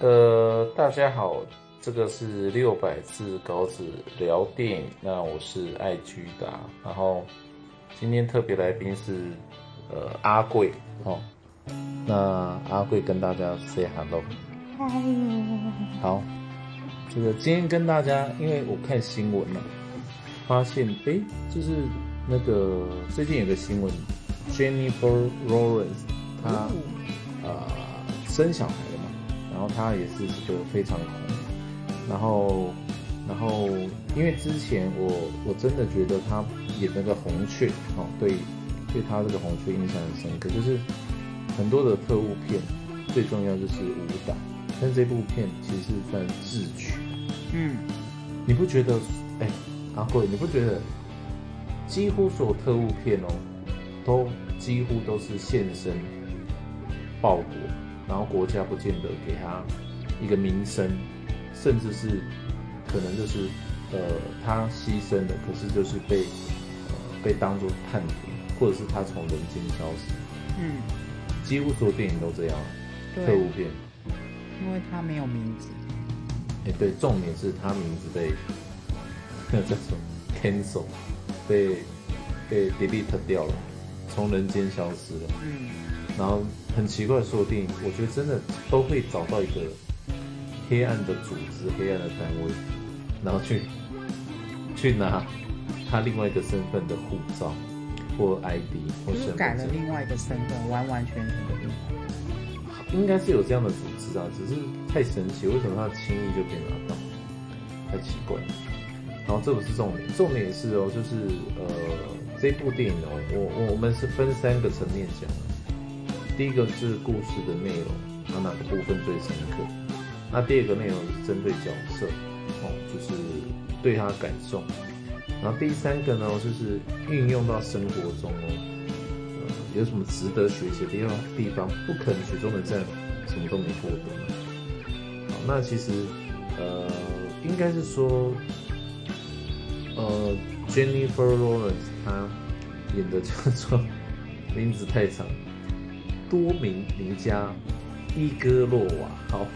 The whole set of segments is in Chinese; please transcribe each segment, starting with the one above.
呃，大家好，这个是六百字稿纸聊电影，那我是爱居达，然后今天特别来宾是呃阿贵哦，那阿贵跟大家 say hello，嗨，好，这个今天跟大家，因为我看新闻了，发现诶，就是那个最近有个新闻，Jennifer Lawrence 她呃生小孩然后他也是这个非常红，然后然后因为之前我我真的觉得他演那个红雀哦，对对他这个红雀印象很深刻，就是很多的特务片最重要就是武打，但这部片其实是算智取，嗯，你不觉得？哎、阿贵，你不觉得几乎所有特务片哦，都几乎都是现身报国，然后国家不见得给他一个名声，甚至是可能就是呃他牺牲了，可是就是被呃被当做叛徒，或者是他从人间消失，嗯，几乎所有电影都这样，特务片。因为他没有名字，哎、对，重点是他名字被那叫什么 cancel，被被 delete 掉了，从人间消失了。嗯，然后很奇怪，所有电影我觉得真的都会找到一个黑暗的组织、黑暗的单位，然后去去拿他另外一个身份的护照或 ID 或身份。改了另外一个身份，完完全全的。应该是有这样的组织啊，只是太神奇，为什么他轻易就可以拿到？太奇怪了。然后这不是重点，重点是哦，就是呃，这部电影哦，我我我们是分三个层面讲的。第一个是故事的内容，它哪个部分最深刻？那第二个内容是针对角色，哦，就是对他的感受。然后第三个呢，就是运用到生活中哦，呃，有什么值得学习的地方？地方不可能雪中的战什么都没获得。好，那其实呃，应该是说，呃，Jennifer Lawrence 她演的叫做 名字太长，多名尼加伊戈洛瓦。好，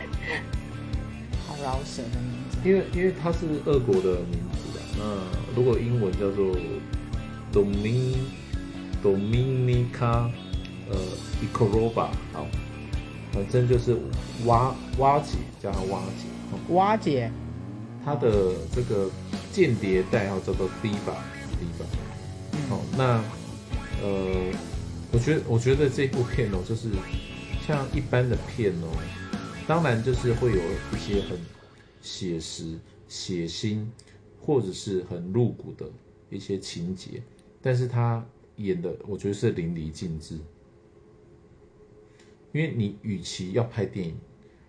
好饶舌的名字，因为因为它是俄国的名字啊，那如果英文叫做 Domin Dominica 呃 Ikorova，好，反正就是挖挖姐，叫她挖姐。哦蛙姐，她的这个间谍代号叫做 Diva Diva。好，那呃，我觉得我觉得这部片哦，就是像一般的片哦，当然就是会有一些很写实、血腥，或者是很露骨的一些情节，但是他演的我觉得是淋漓尽致。因为你与其要拍电影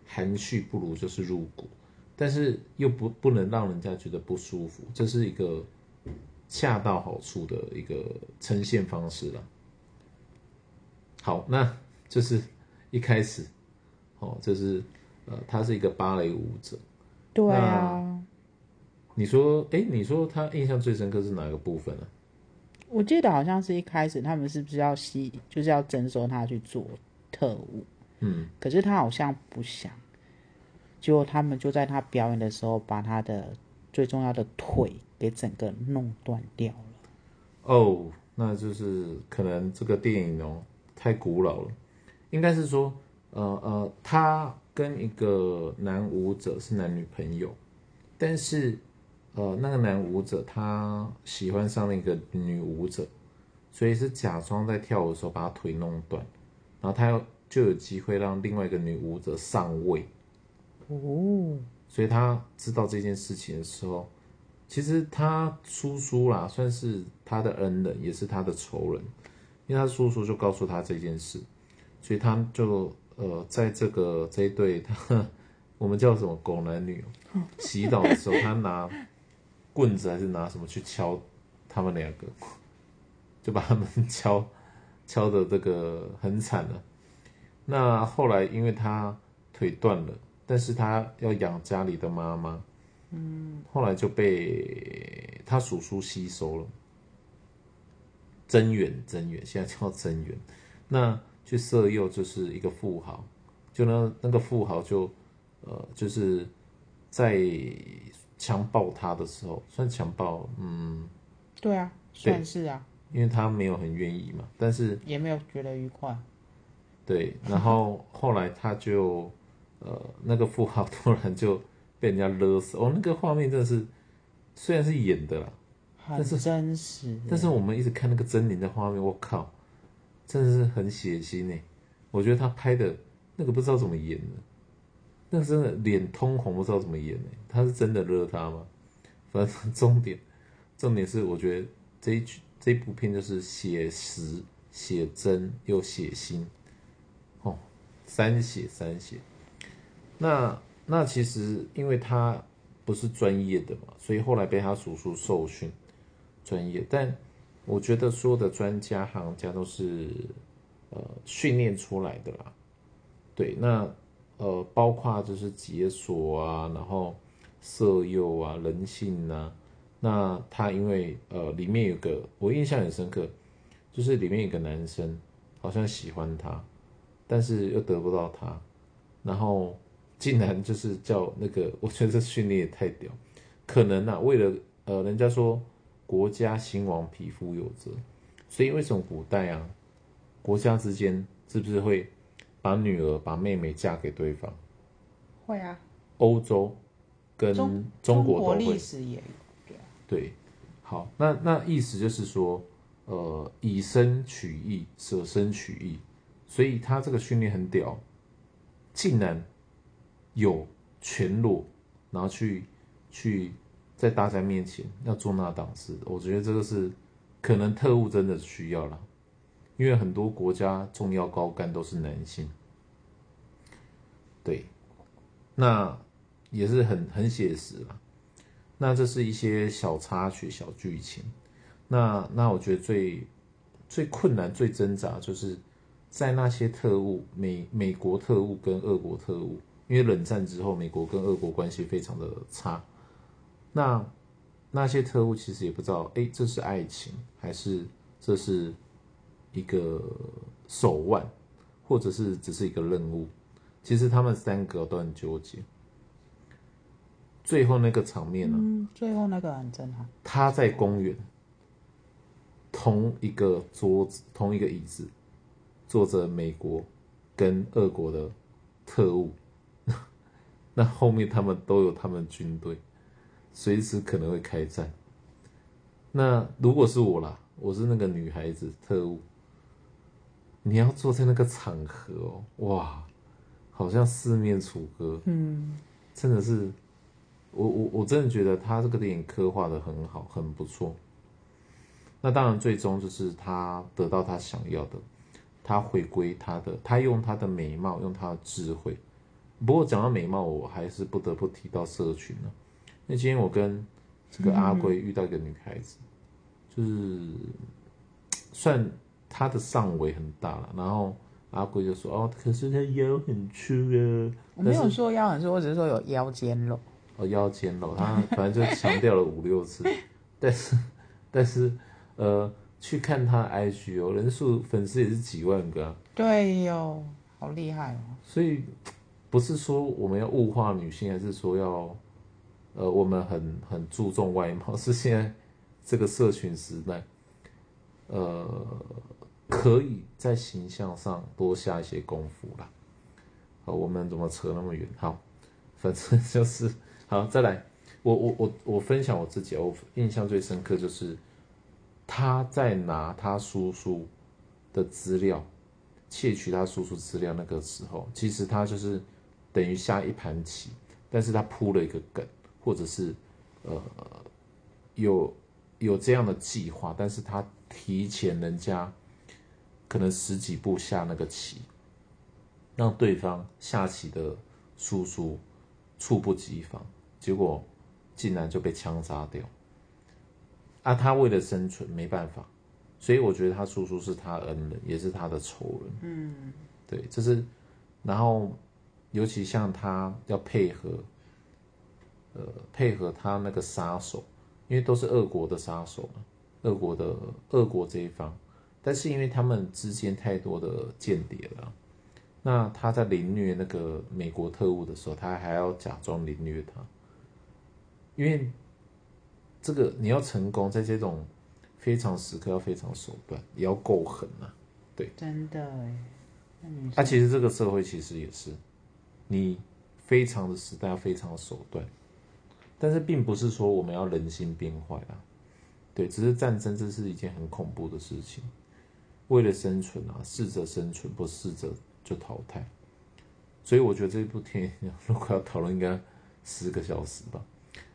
含蓄，不如就是入骨，但是又不不能让人家觉得不舒服，这是一个恰到好处的一个呈现方式了。好，那就是一开始，哦，就是呃，他是一个芭蕾舞者。对啊，你说，哎，你说他印象最深刻是哪个部分呢、我记得好像是一开始他们是不是要吸，就是要征收他去做特务，嗯，可是他好像不想，结果他们就在他表演的时候把他的最重要的腿给整个弄断掉了。哦，那就是可能这个电影哦太古老了，应该是说，呃呃，他跟一个男舞者是男女朋友，但是呃那个男舞者他喜欢上那个女舞者，所以是假装在跳舞的时候把他腿弄断，然后他要就有机会让另外一个女舞者上位，哦，所以他知道这件事情的时候，其实他叔叔啦，算是他的恩人，也是他的仇人，因为他叔叔就告诉他这件事，所以他就呃，在这个这一对他 我们叫什么狗男女哦洗澡的时候，他拿棍子还是拿什么去敲他们两个，就把他们 敲敲的这个很惨了。那后来因为他腿断了，但是他要养家里的妈妈，嗯，后来就被他叔叔吸收了。增援，增援，现在叫增援。那去色诱就是一个富豪，就那那个富豪就呃，就是在强暴他的时候，算强暴，嗯，对啊，算是啊，因为他没有很愿意嘛，但是也没有觉得愉快。对，然后后来他就，呃，那个富豪突然就被人家勒死，哦，那个画面真的是，虽然是演的啦，很真实，但是我们一直看那个狰狞的画面，我靠，真的是很血腥呢。我觉得他拍的那个不知道怎么演的，那真的脸通红，不知道怎么演呢。他是真的勒他吗？反正重点，重点是我觉得这一这部片就是写实、写真又血腥。三写三写，那那其实因为他不是专业的嘛，所以后来被他叔叔受训专业。但我觉得所有的专家行家都是呃训练出来的啦。对，那呃包括就是解锁啊，然后色诱啊，人性啊。那他因为呃里面有个我印象很深刻，就是里面有个男生好像喜欢他。但是又得不到他，然后竟然就是叫那个，我觉得这训练也太屌，可能啊，为了呃，人家说国家兴亡，匹夫有责，所以为什么古代啊，国家之间是不是会把女儿、把妹妹嫁给对方？会啊，欧洲跟中国都会。历史也有。对，好，那那意思就是说，呃，以身取义，舍身取义。所以他这个训练很屌，竟然有全裸，然后去去在大家面前要做那档事，我觉得这个是可能特务真的需要了，因为很多国家重要高干都是男性，对，那也是很很写实了。那这是一些小插曲、小剧情。那那我觉得最最困难、最挣扎就是。在那些特务，美美国特务跟俄国特务，因为冷战之后，美国跟俄国关系非常的差。那那些特务其实也不知道，哎，这是爱情还是这是一个手腕，或者是只是一个任务？其实他们三个都很纠结。最后那个场面呢？嗯，最后那个很震撼。他在公园，同一个桌子，同一个椅子。坐着美国跟俄国的特务，那后面他们都有他们军队，随时可能会开战。那如果是我啦，我是那个女孩子特务，你要坐在那个场合哦，哇，好像四面楚歌，嗯，真的是，我我我真的觉得他这个电影刻画的很好，很不错。那当然，最终就是他得到他想要的。他回归他的，他用他的美貌，用他的智慧。不过讲到美貌，我还是不得不提到社群了。那今天我跟这个阿龟遇到一个女孩子，就是 算她的上围很大了。然后阿龟就说：“哦，可是她腰很粗啊。”我没有说腰很粗，我只是说有腰间肉。哦，腰间肉，他反正就强调了五六次。但是，但是，呃。去看他 IG 哦，人数粉丝也是几万个。对哟，好厉害哦。所以 不是说我们要物化女性，还是说要呃我们很很注重外貌？是现在这个社群时代，呃，可以在形象上多下一些功夫啦。好，我们怎么扯那么远？好，反正 就是好，再来，我我我我分享我自己，我印象最深刻就是。他在拿他叔叔的资料窃取他叔叔资料那个时候，其实他就是等于下一盘棋，但是他铺了一个梗，或者是呃有有这样的计划，但是他提前人家可能十几步下那个棋，让对方下棋的叔叔猝不及防，结果竟然就被枪杀掉。啊，他为了生存没办法，所以我觉得他叔叔是他恩人，也是他的仇人。嗯，对，这是，然后尤其像他要配合，呃，配合他那个杀手，因为都是俄国的杀手嘛，俄国的俄国这一方，但是因为他们之间太多的间谍了，那他在凌虐那个美国特务的时候，他还要假装凌虐他，因为这个你要成功，在这种非常时刻要非常手段，也要够狠啊。对真的哎，那女啊，其实这个社会其实也是，你非常的时代非常的手段，但是并不是说我们要人心变坏啊，对，只是战争这是一件很恐怖的事情，为了生存啊，适者生存，不适者就淘汰，所以我觉得这部电影 如果要讨论，应该十个小时吧。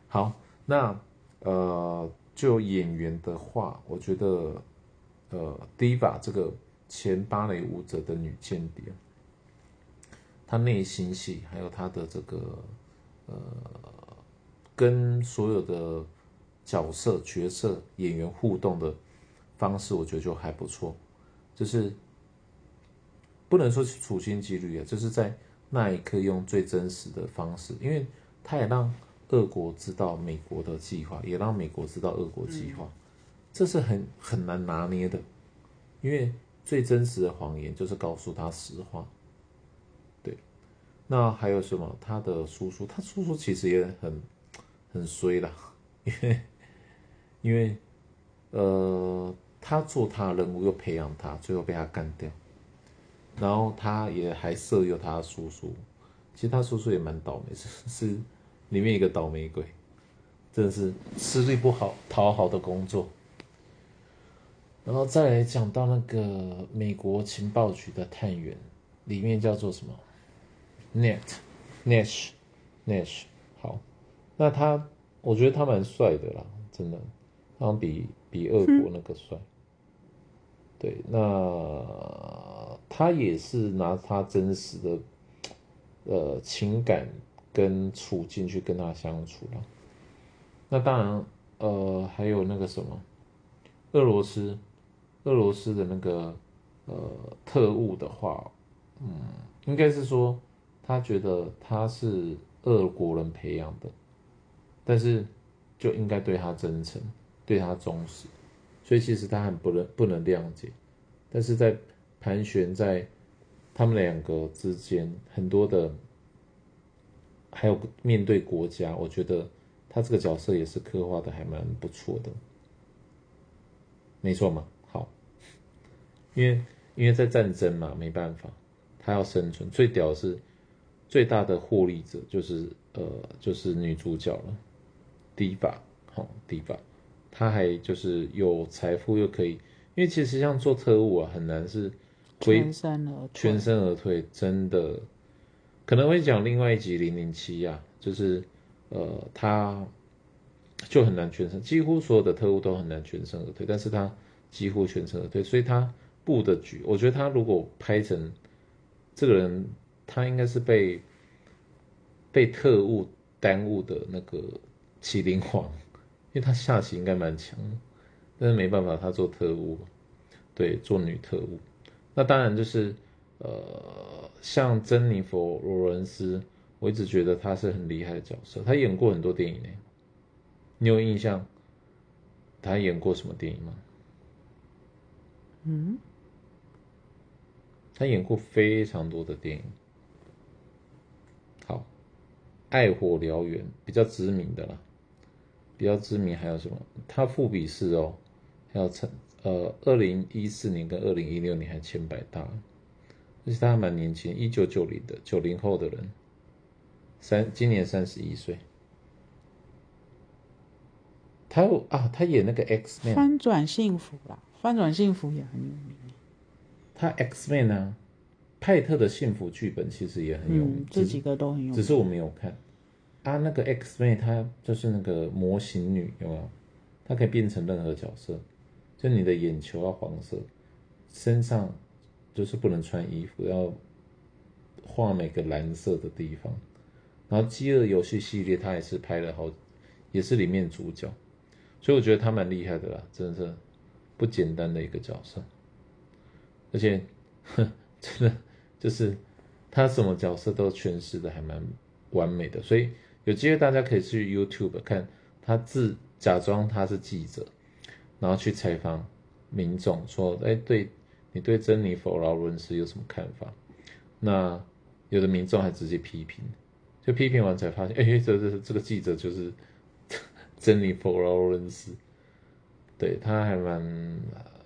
好，那呃，就演员的话，我觉得呃，Diva 这个前芭蕾舞者的女间谍，她内心戏还有她的这个呃，跟所有的角色角色演员互动的方式，我觉得就还不错，就是不能说是处心积虑啊，就是在那一刻用最真实的方式，因为他也让俄国知道美国的计划，也让美国知道俄国计划，这是很很难拿捏的，因为最真实的谎言就是告诉他实话。对，那还有什么？他的叔叔，他叔叔其实也很很衰啦，因为因为呃，他做他的任务又培养他，最后被他干掉，然后他也还色诱他叔叔，其实他叔叔也蛮倒霉，是是里面一个倒霉鬼，真的是吃力不好讨好的工作。然后再来讲到那个美国情报局的探员，里面叫做什么？Net Nash Nash。那他我觉得他蛮帅的啦，真的，好像比比俄国那个帅。对，那他也是拿他真实的呃情感跟处境去跟他相处了。那当然，呃，还有那个什么，俄罗斯，俄罗斯的那个呃特务的话，嗯，应该是说他觉得他是俄国人培养的，但是就应该对他真诚，对他忠实，所以其实他很不能不能谅解，但是在盘旋在他们两个之间很多的，还有面对国家，我觉得他这个角色也是刻画的还蛮不错的，没错嘛，好，因为因为在战争嘛，没办法，他要生存，最屌是最大的获利者就是呃就是女主角了，迪法，好低吧，他还就是有财富又可以，因为其实像做特务啊，很难是全身而退。全身而退，真的可能会讲另外一集零零七啊，就是呃他就很难全身，几乎所有的特务都很难全身而退，但是他几乎全身而退，所以他布的局，我觉得他如果拍成这个人，他应该是被被特务耽误的那个麒麟王，因为他下棋应该蛮强的，但是没办法，他做特务，对，做女特务。那当然就是呃，像珍妮佛·罗伦斯，我一直觉得她是很厉害的角色，她演过很多电影呢。你有印象她演过什么电影吗？嗯，她演过非常多的电影。好，《爱火燎原》比较知名的啦，比较知名还有什么？他富比士哦，还有陈呃，二零一四年跟二零一六年还签百大，而且他还蛮年轻，一九九零的九零后的人，三今年三十一岁。他有啊，他演那个 X Man，翻转幸福啦，翻转幸福也很有名。他 X Man 啊，派特的幸福剧本其实也很有名嗯，，这几个都很有名。只是我没有看。啊，那个 X 妹她就是那个模型女，有没有？她可以变成任何角色，就你的眼球要黄色，身上就是不能穿衣服，要画每个蓝色的地方。然后《饥饿游戏》系列，她也是拍了好，也是里面主角，所以我觉得她蛮厉害的啦，真的是不简单的一个角色。而且，哼，真的就是她什么角色都诠释的还蛮完美的，所以有机会大家可以去 YouTube 看他自假装他是记者，然后去采访民众，说，哎，对你对珍妮佛劳伦斯有什么看法？那有的民众还直接批评，就批评完才发现，哎，这这这个记者就是 珍妮佛劳伦斯，对他还蛮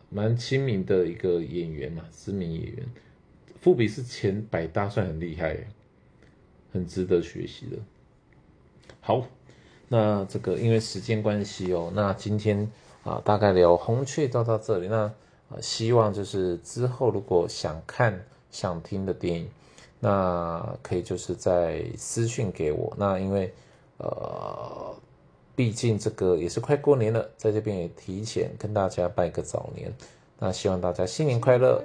蛮亲民的一个演员嘛，知名演员。富比是前百大，算很厉害，很值得学习的。好，那这个因为时间关系哦，那今天啊大概聊红雀就到这里。那啊希望就是之后如果想看想听的电影，那可以就是在私讯给我。那因为呃毕竟这个也是快过年了，在这边也提前跟大家拜个早年。那希望大家新年快乐。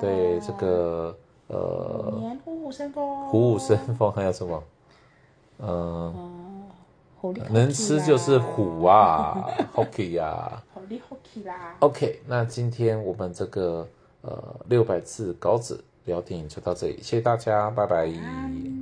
对这个呃，年虎虎生风，虎虎生风还有什么？嗯，能吃就是虎啊，Hockey 呀，好厉 Hockey 啦。OK，那今天我们这个呃六百字稿子聊电影就到这里，谢谢大家，拜拜。